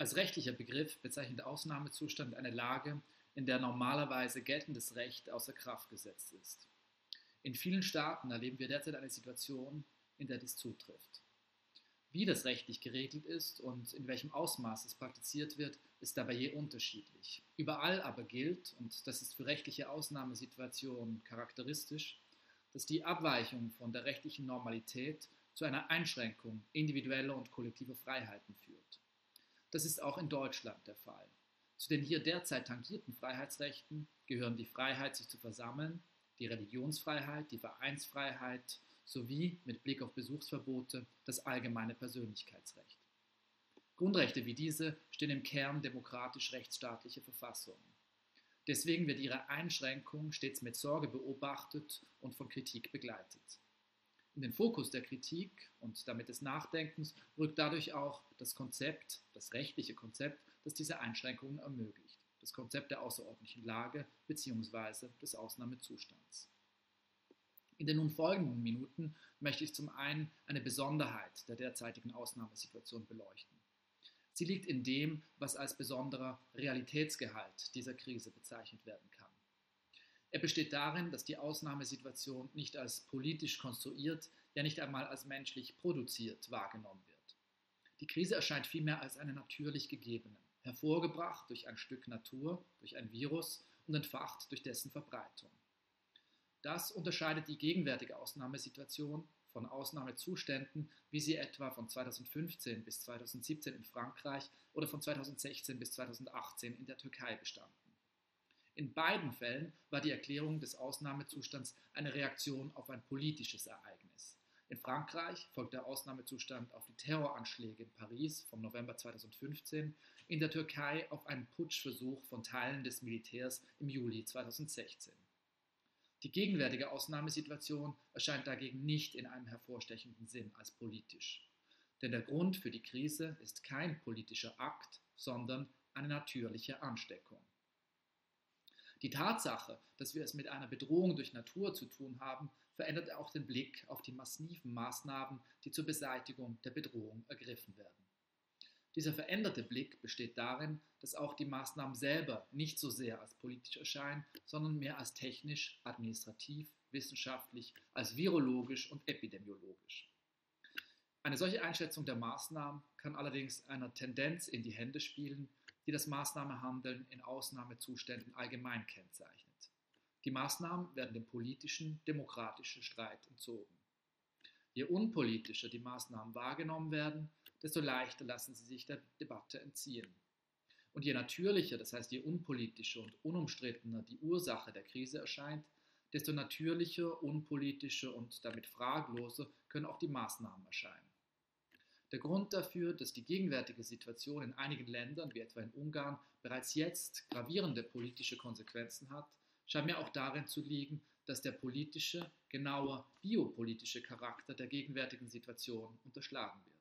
Als rechtlicher Begriff bezeichnet Ausnahmezustand eine Lage, in der normalerweise geltendes Recht außer Kraft gesetzt ist. In vielen Staaten erleben wir derzeit eine Situation, in der dies zutrifft. Wie das rechtlich geregelt ist und in welchem Ausmaß es praktiziert wird, ist dabei je unterschiedlich. Überall aber gilt, und das ist für rechtliche Ausnahmesituationen charakteristisch, dass die Abweichung von der rechtlichen Normalität zu einer Einschränkung individueller und kollektiver Freiheiten führt. Das ist auch in Deutschland der Fall. Zu den hier derzeit tangierten Freiheitsrechten gehören die Freiheit, sich zu versammeln, die Religionsfreiheit, die Vereinsfreiheit sowie mit Blick auf Besuchsverbote das allgemeine Persönlichkeitsrecht. Grundrechte wie diese stehen im Kern demokratisch-rechtsstaatlicher Verfassungen. Deswegen wird ihre Einschränkung stets mit Sorge beobachtet und von Kritik begleitet. In den Fokus der Kritik und damit des Nachdenkens rückt dadurch auch das Konzept, das rechtliche Konzept, das diese Einschränkungen ermöglicht, das Konzept der außerordentlichen Lage bzw. des Ausnahmezustands. In den nun folgenden Minuten möchte ich zum einen eine Besonderheit der derzeitigen Ausnahmesituation beleuchten. Sie liegt in dem, was als besonderer Realitätsgehalt dieser Krise bezeichnet werden kann. Er besteht darin, dass die Ausnahmesituation nicht als politisch konstruiert, ja nicht einmal als menschlich produziert wahrgenommen wird. Die Krise erscheint vielmehr als eine natürlich gegebene, hervorgebracht durch ein Stück Natur, durch ein Virus und entfacht durch dessen Verbreitung. Das unterscheidet die gegenwärtige Ausnahmesituation von Ausnahmezuständen, wie sie etwa von 2015 bis 2017 in Frankreich oder von 2016 bis 2018 in der Türkei bestanden. In beiden Fällen war die Erklärung des Ausnahmezustands eine Reaktion auf ein politisches Ereignis. In Frankreich folgt der Ausnahmezustand auf die Terroranschläge in Paris vom November 2015, in der Türkei auf einen Putschversuch von Teilen des Militärs im Juli 2016. Die gegenwärtige Ausnahmesituation erscheint dagegen nicht in einem hervorstechenden Sinn als politisch. Denn der Grund für die Krise ist kein politischer Akt, sondern eine natürliche Ansteckung. Die Tatsache, dass wir es mit einer Bedrohung durch Natur zu tun haben, verändert auch den Blick auf die massiven Maßnahmen, die zur Beseitigung der Bedrohung ergriffen werden. Dieser veränderte Blick besteht darin, dass auch die Maßnahmen selber nicht so sehr als politisch erscheinen, sondern mehr als technisch, administrativ, wissenschaftlich, als virologisch und epidemiologisch. Eine solche Einschätzung der Maßnahmen kann allerdings einer Tendenz in die Hände spielen, die das Maßnahmehandeln in Ausnahmezuständen allgemein kennzeichnet. Die Maßnahmen werden dem politischen, demokratischen Streit entzogen. Je unpolitischer die Maßnahmen wahrgenommen werden, desto leichter lassen sie sich der Debatte entziehen. Und je natürlicher, das heißt je unpolitischer und unumstrittener die Ursache der Krise erscheint, desto natürlicher, unpolitischer und damit fragloser können auch die Maßnahmen erscheinen. Der Grund dafür, dass die gegenwärtige Situation in einigen Ländern, wie etwa in Ungarn, bereits jetzt gravierende politische Konsequenzen hat, scheint mir auch darin zu liegen, dass der politische, genauer biopolitische Charakter der gegenwärtigen Situation unterschlagen wird.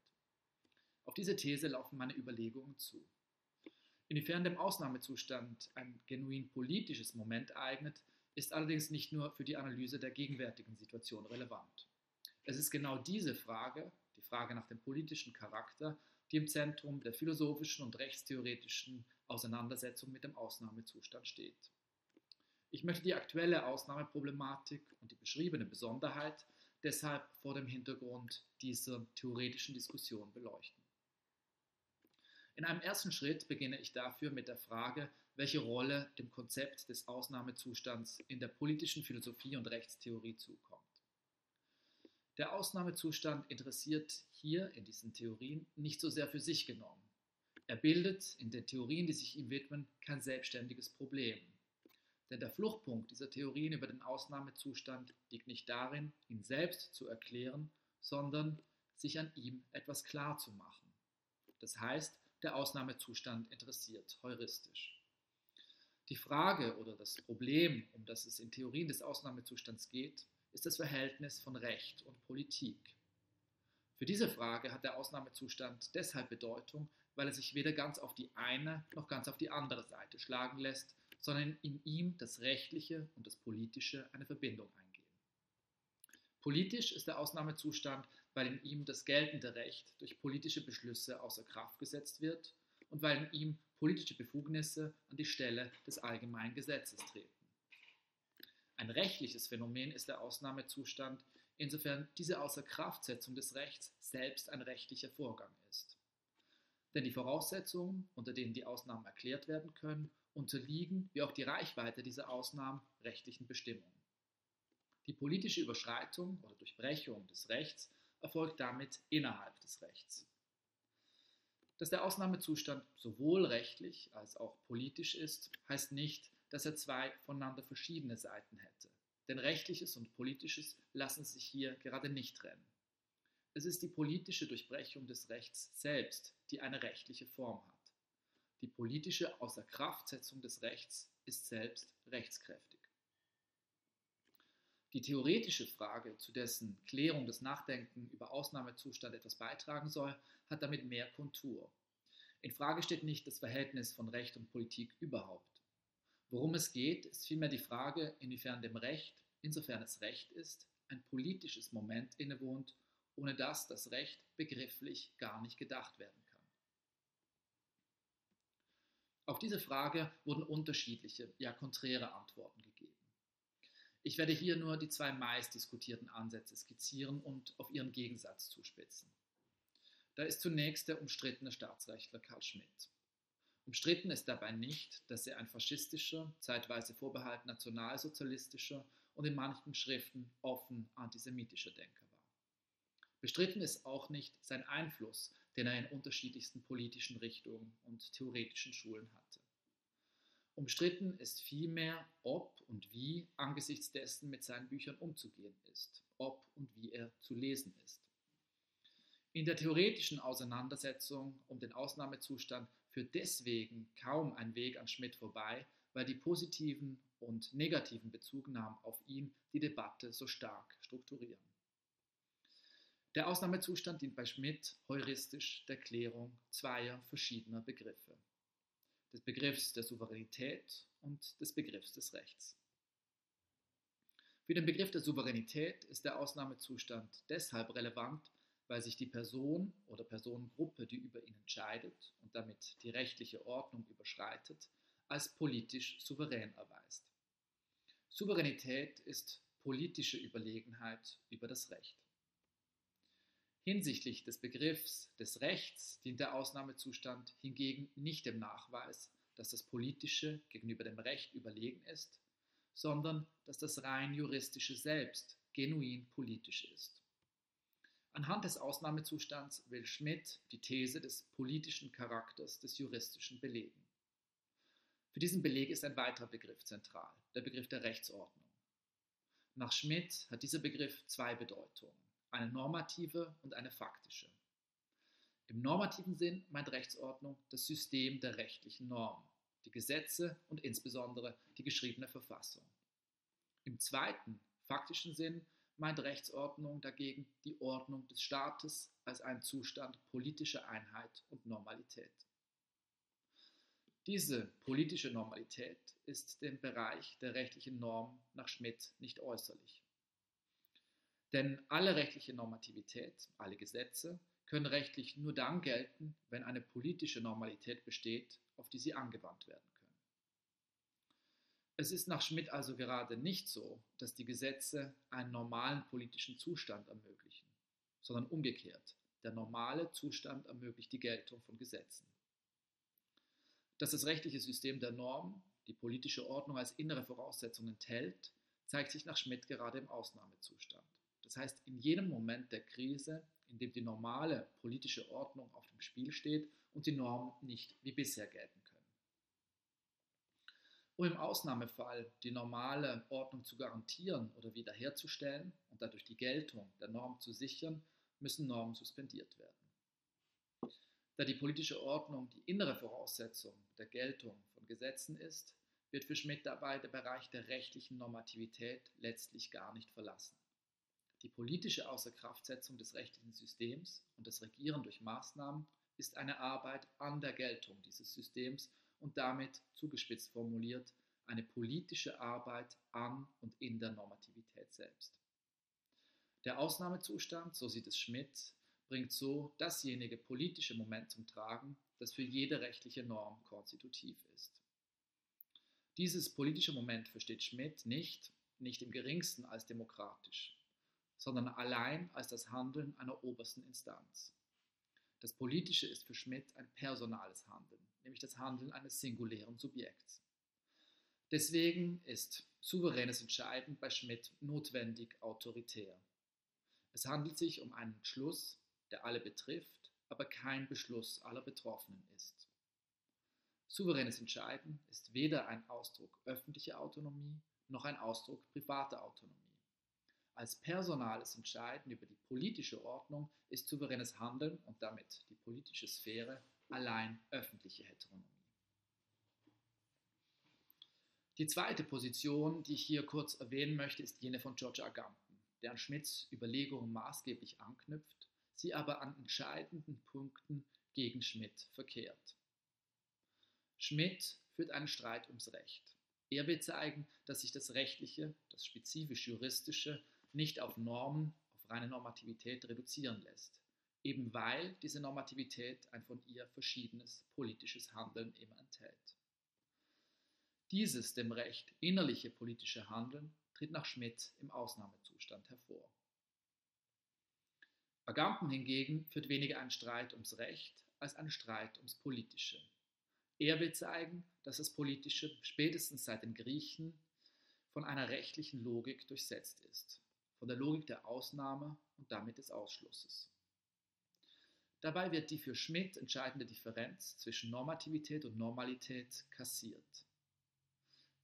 Auf diese These laufen meine Überlegungen zu. Inwiefern dem Ausnahmezustand ein genuin politisches Moment eignet, ist allerdings nicht nur für die Analyse der gegenwärtigen Situation relevant. Es ist genau diese Frage, die Frage nach dem politischen Charakter, die im Zentrum der philosophischen und rechtstheoretischen Auseinandersetzung mit dem Ausnahmezustand steht. Ich möchte die aktuelle Ausnahmeproblematik und die beschriebene Besonderheit deshalb vor dem Hintergrund dieser theoretischen Diskussion beleuchten. In einem ersten Schritt beginne ich dafür mit der Frage, welche Rolle dem Konzept des Ausnahmezustands in der politischen Philosophie und Rechtstheorie zukommt. Der Ausnahmezustand interessiert hier in diesen Theorien nicht so sehr für sich genommen. Er bildet in den Theorien, die sich ihm widmen, kein selbstständiges Problem. Denn der Fluchtpunkt dieser Theorien über den Ausnahmezustand liegt nicht darin, ihn selbst zu erklären, sondern sich an ihm etwas klar zu machen. Das heißt, der Ausnahmezustand interessiert, heuristisch. Die Frage oder das Problem, um das es in Theorien des Ausnahmezustands geht, ist das Verhältnis von Recht und Politik. Für diese Frage hat der Ausnahmezustand deshalb Bedeutung, weil er sich weder ganz auf die eine noch ganz auf die andere Seite schlagen lässt, sondern in ihm das Rechtliche und das Politische eine Verbindung eingehen. Politisch ist der Ausnahmezustand, weil in ihm das geltende Recht durch politische Beschlüsse außer Kraft gesetzt wird und weil in ihm politische Befugnisse an die Stelle des allgemeinen Gesetzes treten. Ein rechtliches Phänomen ist der Ausnahmezustand, insofern diese Außerkraftsetzung des Rechts selbst ein rechtlicher Vorgang ist. Denn die Voraussetzungen, unter denen die Ausnahmen erklärt werden können, unterliegen, wie auch die Reichweite dieser Ausnahmen, rechtlichen Bestimmungen. Die politische Überschreitung oder Durchbrechung des Rechts erfolgt damit innerhalb des Rechts. Dass der Ausnahmezustand sowohl rechtlich als auch politisch ist, heißt nicht, dass er zwei voneinander verschiedene Seiten hätte. Denn rechtliches und politisches lassen sich hier gerade nicht trennen. Es ist die politische Durchbrechung des Rechts selbst, die eine rechtliche Form hat. Die politische Außerkraftsetzung des Rechts ist selbst rechtskräftig. Die theoretische Frage, zu dessen Klärung das Nachdenken über Ausnahmezustand etwas beitragen soll, hat damit mehr Kontur. In Frage steht nicht das Verhältnis von Recht und Politik überhaupt. Worum es geht, ist vielmehr die Frage, inwiefern dem Recht, insofern es Recht ist, ein politisches Moment innewohnt, ohne dass das Recht begrifflich gar nicht gedacht werden kann. Auf diese Frage wurden unterschiedliche, ja konträre Antworten gegeben. Ich werde hier nur die zwei meist diskutierten Ansätze skizzieren und auf ihren Gegensatz zuspitzen. Da ist zunächst der umstrittene Staatsrechtler Karl Schmidt. Umstritten ist dabei nicht, dass er ein faschistischer, zeitweise vorbehalten nationalsozialistischer und in manchen Schriften offen antisemitischer Denker war. Bestritten ist auch nicht sein Einfluss den er in unterschiedlichsten politischen Richtungen und theoretischen Schulen hatte. Umstritten ist vielmehr, ob und wie angesichts dessen mit seinen Büchern umzugehen ist, ob und wie er zu lesen ist. In der theoretischen Auseinandersetzung um den Ausnahmezustand führt deswegen kaum ein Weg an Schmidt vorbei, weil die positiven und negativen Bezugnahmen auf ihn die Debatte so stark strukturieren. Der Ausnahmezustand dient bei Schmidt heuristisch der Klärung zweier verschiedener Begriffe. Des Begriffs der Souveränität und des Begriffs des Rechts. Für den Begriff der Souveränität ist der Ausnahmezustand deshalb relevant, weil sich die Person oder Personengruppe, die über ihn entscheidet und damit die rechtliche Ordnung überschreitet, als politisch souverän erweist. Souveränität ist politische Überlegenheit über das Recht. Hinsichtlich des Begriffs des Rechts dient der Ausnahmezustand hingegen nicht dem Nachweis, dass das Politische gegenüber dem Recht überlegen ist, sondern dass das rein juristische selbst genuin politisch ist. Anhand des Ausnahmezustands will Schmidt die These des politischen Charakters des Juristischen belegen. Für diesen Beleg ist ein weiterer Begriff zentral, der Begriff der Rechtsordnung. Nach Schmidt hat dieser Begriff zwei Bedeutungen eine normative und eine faktische. Im normativen Sinn meint Rechtsordnung das System der rechtlichen Norm, die Gesetze und insbesondere die geschriebene Verfassung. Im zweiten, faktischen Sinn meint Rechtsordnung dagegen die Ordnung des Staates als einen Zustand politischer Einheit und Normalität. Diese politische Normalität ist dem Bereich der rechtlichen Norm nach Schmidt nicht äußerlich. Denn alle rechtliche Normativität, alle Gesetze können rechtlich nur dann gelten, wenn eine politische Normalität besteht, auf die sie angewandt werden. Es ist nach Schmidt also gerade nicht so, dass die Gesetze einen normalen politischen Zustand ermöglichen, sondern umgekehrt. Der normale Zustand ermöglicht die Geltung von Gesetzen. Dass das rechtliche System der Norm die politische Ordnung als innere Voraussetzung enthält, zeigt sich nach Schmidt gerade im Ausnahmezustand. Das heißt, in jedem Moment der Krise, in dem die normale politische Ordnung auf dem Spiel steht und die Normen nicht wie bisher gelten. Um im Ausnahmefall die normale Ordnung zu garantieren oder wiederherzustellen und dadurch die Geltung der Norm zu sichern, müssen Normen suspendiert werden. Da die politische Ordnung die innere Voraussetzung der Geltung von Gesetzen ist, wird für Schmidt dabei der Bereich der rechtlichen Normativität letztlich gar nicht verlassen. Die politische Außerkraftsetzung des rechtlichen Systems und das Regieren durch Maßnahmen ist eine Arbeit an der Geltung dieses Systems und damit, zugespitzt formuliert, eine politische Arbeit an und in der Normativität selbst. Der Ausnahmezustand, so sieht es Schmidt, bringt so dasjenige politische Moment zum Tragen, das für jede rechtliche Norm konstitutiv ist. Dieses politische Moment versteht Schmidt nicht, nicht im geringsten als demokratisch, sondern allein als das Handeln einer obersten Instanz. Das Politische ist für Schmidt ein personales Handeln, nämlich das Handeln eines singulären Subjekts. Deswegen ist souveränes Entscheiden bei Schmidt notwendig autoritär. Es handelt sich um einen Beschluss, der alle betrifft, aber kein Beschluss aller Betroffenen ist. Souveränes Entscheiden ist weder ein Ausdruck öffentlicher Autonomie noch ein Ausdruck privater Autonomie. Als personales Entscheiden über die politische Ordnung ist souveränes Handeln und damit die politische Sphäre allein öffentliche Heteronomie. Die zweite Position, die ich hier kurz erwähnen möchte, ist jene von George Agamben, der an Schmidts Überlegungen maßgeblich anknüpft, sie aber an entscheidenden Punkten gegen Schmidt verkehrt. Schmidt führt einen Streit ums Recht. Er will zeigen, dass sich das Rechtliche, das spezifisch Juristische, nicht auf Normen, auf reine Normativität reduzieren lässt, eben weil diese Normativität ein von ihr verschiedenes politisches Handeln immer enthält. Dieses dem Recht innerliche politische Handeln tritt nach Schmidt im Ausnahmezustand hervor. Agamben hingegen führt weniger einen Streit ums Recht als einen Streit ums Politische. Er will zeigen, dass das Politische spätestens seit den Griechen von einer rechtlichen Logik durchsetzt ist, von der Logik der Ausnahme und damit des Ausschlusses. Dabei wird die für Schmidt entscheidende Differenz zwischen Normativität und Normalität kassiert.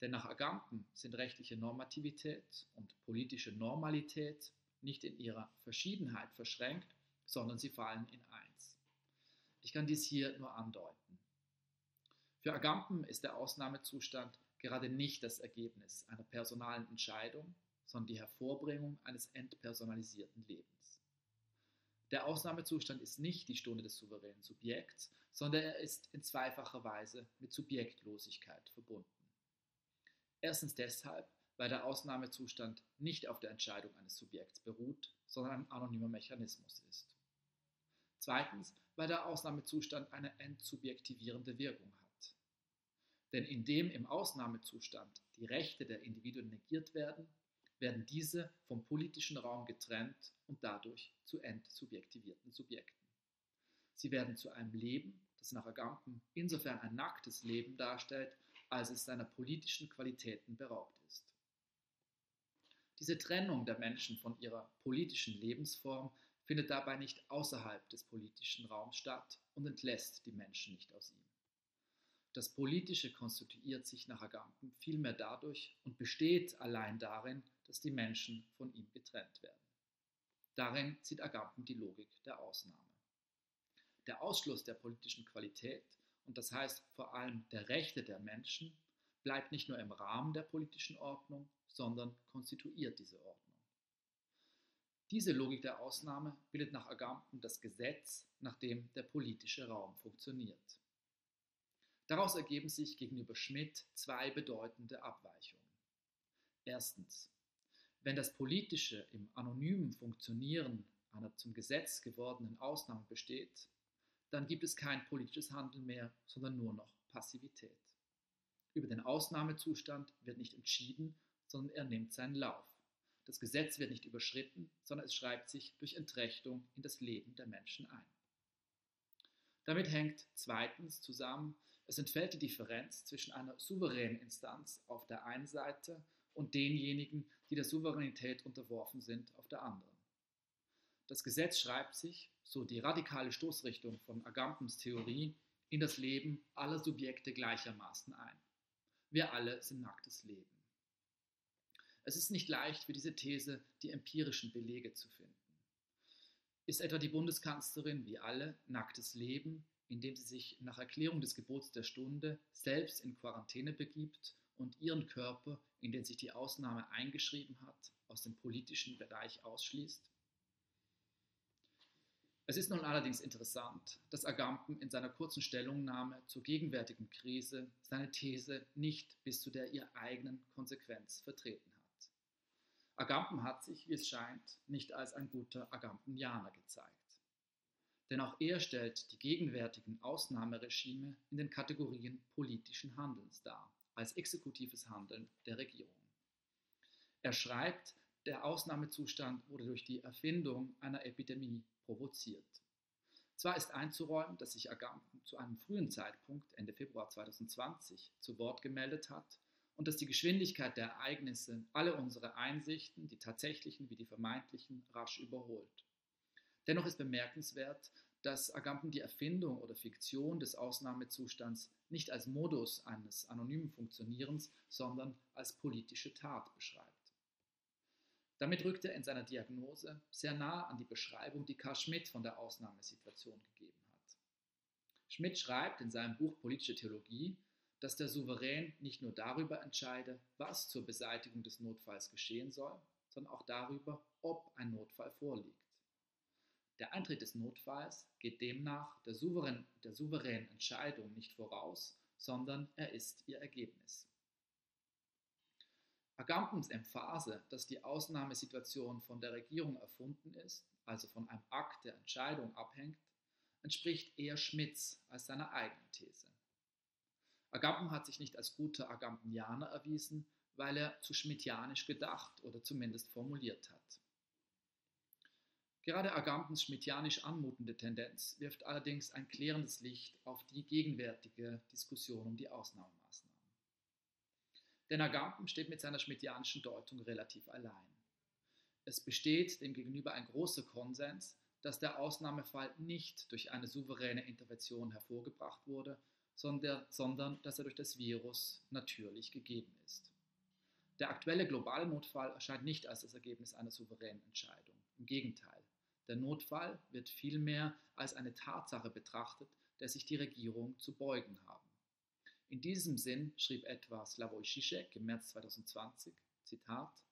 Denn nach Agamben sind rechtliche Normativität und politische Normalität nicht in ihrer Verschiedenheit verschränkt, sondern sie fallen in eins. Ich kann dies hier nur andeuten. Für Agamben ist der Ausnahmezustand gerade nicht das Ergebnis einer personalen Entscheidung, sondern die Hervorbringung eines entpersonalisierten Lebens. Der Ausnahmezustand ist nicht die Stunde des souveränen Subjekts, sondern er ist in zweifacher Weise mit Subjektlosigkeit verbunden. Erstens deshalb, weil der Ausnahmezustand nicht auf der Entscheidung eines Subjekts beruht, sondern ein anonymer Mechanismus ist. Zweitens, weil der Ausnahmezustand eine entsubjektivierende Wirkung hat. Denn indem im Ausnahmezustand die Rechte der Individuen negiert werden, werden diese vom politischen Raum getrennt und dadurch zu entsubjektivierten Subjekten. Sie werden zu einem Leben, das nach Agamben insofern ein nacktes Leben darstellt, als es seiner politischen Qualitäten beraubt ist. Diese Trennung der Menschen von ihrer politischen Lebensform findet dabei nicht außerhalb des politischen Raums statt und entlässt die Menschen nicht aus ihm. Das Politische konstituiert sich nach Agamben vielmehr dadurch und besteht allein darin, dass die Menschen von ihm getrennt werden. Darin sieht Agamben die Logik der Ausnahme. Der Ausschluss der politischen Qualität, und das heißt vor allem der Rechte der Menschen, bleibt nicht nur im Rahmen der politischen Ordnung, sondern konstituiert diese Ordnung. Diese Logik der Ausnahme bildet nach Agamben das Gesetz, nach dem der politische Raum funktioniert. Daraus ergeben sich gegenüber Schmidt zwei bedeutende Abweichungen. Erstens, wenn das Politische im anonymen Funktionieren einer zum Gesetz gewordenen Ausnahme besteht, dann gibt es kein politisches Handeln mehr, sondern nur noch Passivität. Über den Ausnahmezustand wird nicht entschieden, sondern er nimmt seinen Lauf. Das Gesetz wird nicht überschritten, sondern es schreibt sich durch Entrechtung in das Leben der Menschen ein. Damit hängt zweitens zusammen, es entfällt die Differenz zwischen einer souveränen Instanz auf der einen Seite und denjenigen, die der Souveränität unterworfen sind, auf der anderen. Das Gesetz schreibt sich, so die radikale Stoßrichtung von Agampens Theorie, in das Leben aller Subjekte gleichermaßen ein. Wir alle sind nacktes Leben. Es ist nicht leicht für diese These die empirischen Belege zu finden. Ist etwa die Bundeskanzlerin wie alle nacktes Leben, indem sie sich nach Erklärung des Gebots der Stunde selbst in Quarantäne begibt und ihren Körper, in den sich die Ausnahme eingeschrieben hat, aus dem politischen Bereich ausschließt? Es ist nun allerdings interessant, dass Agamben in seiner kurzen Stellungnahme zur gegenwärtigen Krise seine These nicht bis zu der ihr eigenen Konsequenz vertreten hat. Agamben hat sich, wie es scheint, nicht als ein guter Agambenjaner gezeigt. denn auch er stellt die gegenwärtigen Ausnahmeregime in den Kategorien politischen Handelns dar, als exekutives Handeln der Regierung. Er schreibt, der Ausnahmezustand wurde durch die Erfindung einer Epidemie provoziert. Zwar ist einzuräumen, dass sich Agamben zu einem frühen Zeitpunkt, Ende Februar 2020, zu Wort gemeldet hat und dass die Geschwindigkeit der Ereignisse alle unsere Einsichten, die tatsächlichen wie die vermeintlichen, rasch überholt. Dennoch ist bemerkenswert, dass Agamben die Erfindung oder Fiktion des Ausnahmezustands nicht als Modus eines anonymen Funktionierens, sondern als politische Tat beschreibt. Damit rückt er in seiner Diagnose sehr nah an die Beschreibung, die Karl Schmidt von der Ausnahmesituation gegeben hat. Schmidt schreibt in seinem Buch Politische Theologie, dass der Souverän nicht nur darüber entscheide, was zur Beseitigung des Notfalls geschehen soll, sondern auch darüber, ob ein Notfall vorliegt. Der Eintritt des Notfalls geht demnach der, souverän, der souveränen Entscheidung nicht voraus, sondern er ist ihr Ergebnis. Agampens Emphase, dass die Ausnahmesituation von der Regierung erfunden ist, also von einem Akt der Entscheidung abhängt, entspricht eher Schmidts als seiner eigenen These. Agamben hat sich nicht als guter Agambianer erwiesen, weil er zu schmidtianisch gedacht oder zumindest formuliert hat. Gerade Agambens schmidtianisch anmutende Tendenz wirft allerdings ein klärendes Licht auf die gegenwärtige Diskussion um die Ausnahmemaßnahmen. Denn Agamben steht mit seiner schmidtianischen Deutung relativ allein. Es besteht demgegenüber ein großer Konsens, dass der Ausnahmefall nicht durch eine souveräne Intervention hervorgebracht wurde, sondern, sondern dass er durch das Virus natürlich gegeben ist. Der aktuelle globale Notfall erscheint nicht als das Ergebnis einer souveränen Entscheidung. Im Gegenteil, der Notfall wird vielmehr als eine Tatsache betrachtet, der sich die Regierung zu beugen haben. In diesem Sinn schrieb etwa Slavoj Žižek im März 2020, Zitat,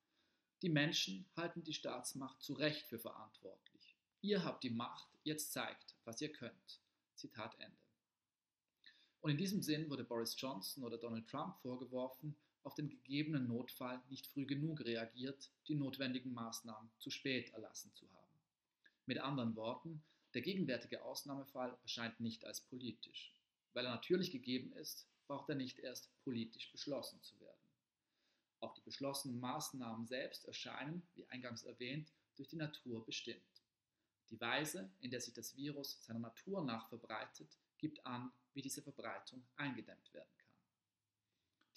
Die Menschen halten die Staatsmacht zu Recht für verantwortlich. Ihr habt die Macht, jetzt zeigt, was ihr könnt. Zitat Ende. Und in diesem Sinn wurde Boris Johnson oder Donald Trump vorgeworfen, auf den gegebenen Notfall nicht früh genug reagiert, die notwendigen Maßnahmen zu spät erlassen zu haben. Mit anderen Worten, der gegenwärtige Ausnahmefall erscheint nicht als politisch. Weil er natürlich gegeben ist, braucht er nicht erst politisch beschlossen zu werden. Auch die beschlossenen Maßnahmen selbst erscheinen, wie eingangs erwähnt, durch die Natur bestimmt. Die Weise, in der sich das Virus seiner Natur nach verbreitet, gibt an, wie diese Verbreitung eingedämmt werden kann.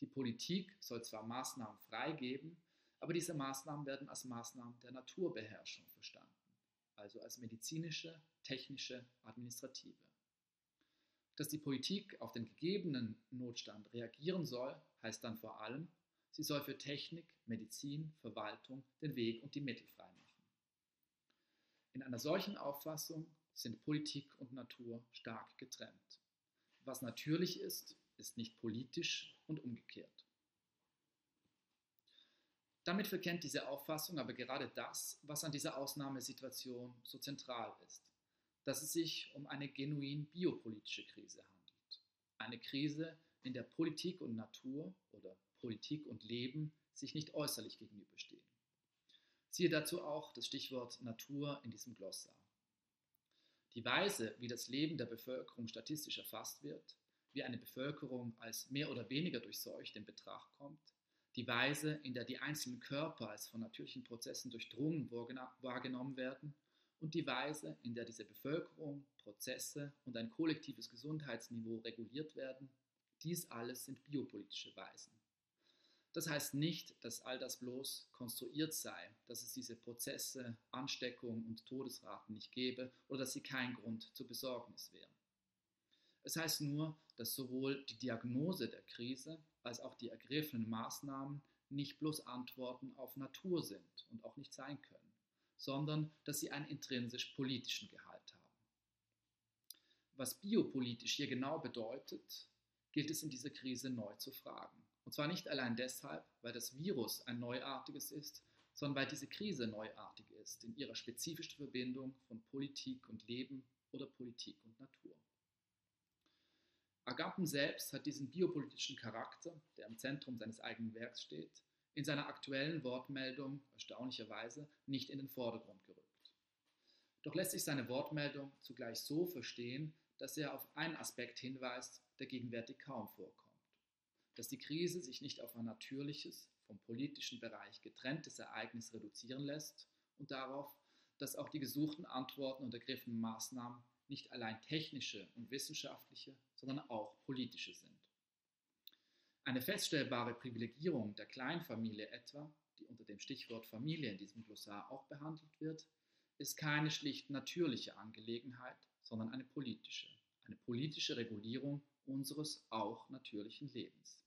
Die Politik soll zwar Maßnahmen freigeben, aber diese Maßnahmen werden als Maßnahmen der Naturbeherrschung verstanden, also als medizinische, technische, administrative. Dass die Politik auf den gegebenen Notstand reagieren soll, heißt dann vor allem, sie soll für Technik, Medizin, Verwaltung den Weg und die Mittel freimachen. In einer solchen Auffassung sind Politik und Natur stark getrennt. Was natürlich ist, ist nicht politisch und umgekehrt. Damit verkennt diese Auffassung aber gerade das, was an dieser Ausnahmesituation so zentral ist, dass es sich um eine genuin biopolitische Krise handelt. Eine Krise, in der Politik und Natur oder Politik und Leben sich nicht äußerlich gegenüberstehen. Siehe dazu auch das Stichwort Natur in diesem Glossar. Die Weise, wie das Leben der Bevölkerung statistisch erfasst wird, wie eine Bevölkerung als mehr oder weniger durchseucht in Betracht kommt, die Weise, in der die einzelnen Körper als von natürlichen Prozessen durchdrungen wahrgenommen werden und die Weise, in der diese Bevölkerung, Prozesse und ein kollektives Gesundheitsniveau reguliert werden, dies alles sind biopolitische Weisen. Das heißt nicht, dass all das bloß konstruiert sei, dass es diese Prozesse, Ansteckung und Todesraten nicht gäbe oder dass sie kein Grund zur Besorgnis wären. Es heißt nur, dass sowohl die Diagnose der Krise als auch die ergriffenen Maßnahmen nicht bloß Antworten auf Natur sind und auch nicht sein können, sondern dass sie einen intrinsisch politischen Gehalt haben. Was biopolitisch hier genau bedeutet, gilt es in dieser Krise neu zu fragen. Und zwar nicht allein deshalb, weil das Virus ein neuartiges ist, sondern weil diese Krise neuartig ist in ihrer spezifischen Verbindung von Politik und Leben oder Politik und Natur. Agamben selbst hat diesen biopolitischen Charakter, der im Zentrum seines eigenen Werks steht, in seiner aktuellen Wortmeldung erstaunlicherweise nicht in den Vordergrund gerückt. Doch lässt sich seine Wortmeldung zugleich so verstehen, dass er auf einen Aspekt hinweist, der gegenwärtig kaum vorkommt. Dass die Krise sich nicht auf ein natürliches, vom politischen Bereich getrenntes Ereignis reduzieren lässt und darauf, dass auch die gesuchten Antworten und ergriffenen Maßnahmen nicht allein technische und wissenschaftliche, sondern auch politische sind. Eine feststellbare Privilegierung der Kleinfamilie etwa, die unter dem Stichwort Familie in diesem Glossar auch behandelt wird, ist keine schlicht natürliche Angelegenheit, sondern eine politische, eine politische Regulierung unseres auch natürlichen Lebens.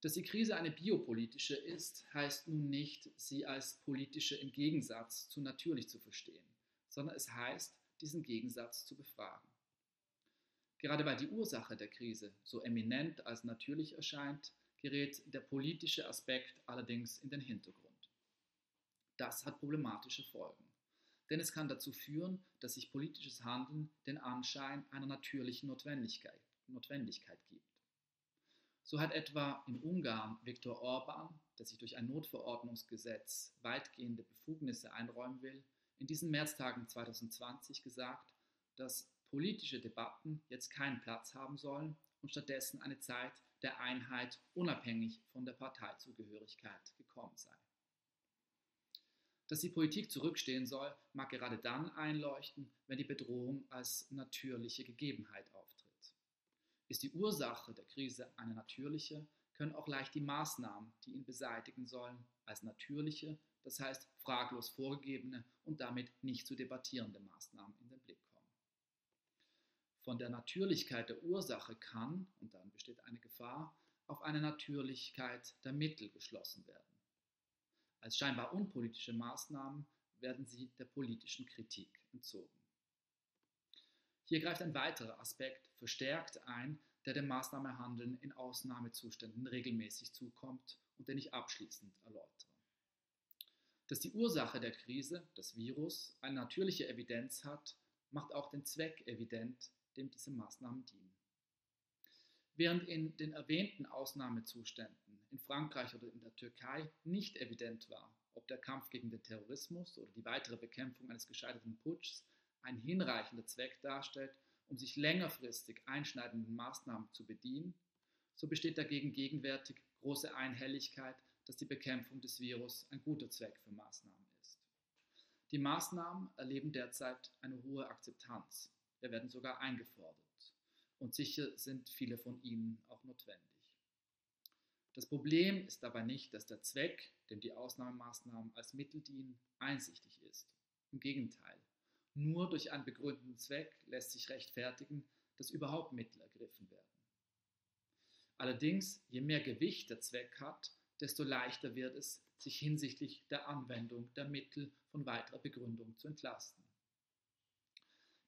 Dass die Krise eine biopolitische ist, heißt nun nicht, sie als politische im Gegensatz zu natürlich zu verstehen, sondern es heißt, diesen Gegensatz zu befragen. Gerade weil die Ursache der Krise so eminent als natürlich erscheint, gerät der politische Aspekt allerdings in den Hintergrund. Das hat problematische Folgen, denn es kann dazu führen, dass sich politisches Handeln den Anschein einer natürlichen Notwendigkeit, Notwendigkeit gibt. So hat etwa in Ungarn Viktor Orban, der sich durch ein Notverordnungsgesetz weitgehende Befugnisse einräumen will, in diesen Märztagen 2020 gesagt, dass politische Debatten jetzt keinen Platz haben sollen und stattdessen eine Zeit der Einheit unabhängig von der Parteizugehörigkeit gekommen sei. Dass die Politik zurückstehen soll, mag gerade dann einleuchten, wenn die Bedrohung als natürliche Gegebenheit auftritt. Ist die Ursache der Krise eine natürliche, können auch leicht die Maßnahmen, die ihn beseitigen sollen, als natürliche, das heißt fraglos vorgegebene und damit nicht zu debattierende Maßnahmen in den Blick kommen. Von der Natürlichkeit der Ursache kann, und dann besteht eine Gefahr, auf eine Natürlichkeit der Mittel geschlossen werden. Als scheinbar unpolitische Maßnahmen werden sie der politischen Kritik entzogen. Hier greift ein weiterer Aspekt verstärkt ein, der dem Maßnahmehandeln in Ausnahmezuständen regelmäßig zukommt und den ich abschließend erläutere. Dass die Ursache der Krise, das Virus, eine natürliche Evidenz hat, macht auch den Zweck evident, dem diese Maßnahmen dienen. Während in den erwähnten Ausnahmezuständen in Frankreich oder in der Türkei nicht evident war, ob der Kampf gegen den Terrorismus oder die weitere Bekämpfung eines gescheiterten Putschs ein hinreichender Zweck darstellt, um sich längerfristig einschneidenden Maßnahmen zu bedienen, so besteht dagegen gegenwärtig große Einhelligkeit, dass die Bekämpfung des Virus ein guter Zweck für Maßnahmen ist. Die Maßnahmen erleben derzeit eine hohe Akzeptanz. Wir werden sogar eingefordert. Und sicher sind viele von ihnen auch notwendig. Das Problem ist dabei nicht, dass der Zweck, dem die Ausnahmemaßnahmen als Mittel dienen, einsichtig ist. Im Gegenteil, nur durch einen begründeten Zweck lässt sich rechtfertigen, dass überhaupt Mittel ergriffen werden. Allerdings, je mehr Gewicht der Zweck hat, desto leichter wird es, sich hinsichtlich der Anwendung der Mittel von weiterer Begründung zu entlasten.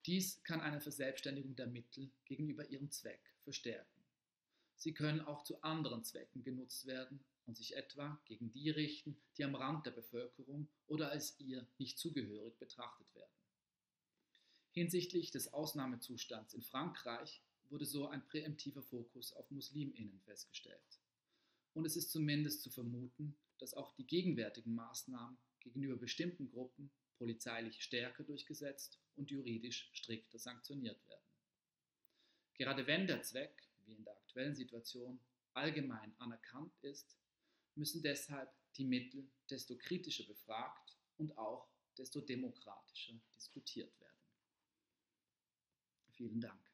Dies kann eine Verselbstständigung der Mittel gegenüber ihrem Zweck verstärken. Sie können auch zu anderen Zwecken genutzt werden und sich etwa gegen die richten, die am Rand der Bevölkerung oder als ihr nicht zugehörig betrachtet werden. Hinsichtlich des Ausnahmezustands in Frankreich wurde so ein präemptiver Fokus auf Musliminnen festgestellt. Und es ist zumindest zu vermuten, dass auch die gegenwärtigen Maßnahmen gegenüber bestimmten Gruppen polizeilich stärker durchgesetzt und juridisch strikter sanktioniert werden. Gerade wenn der Zweck, wie in der aktuellen Situation, allgemein anerkannt ist, müssen deshalb die Mittel desto kritischer befragt und auch desto demokratischer diskutiert werden. Vielen Dank.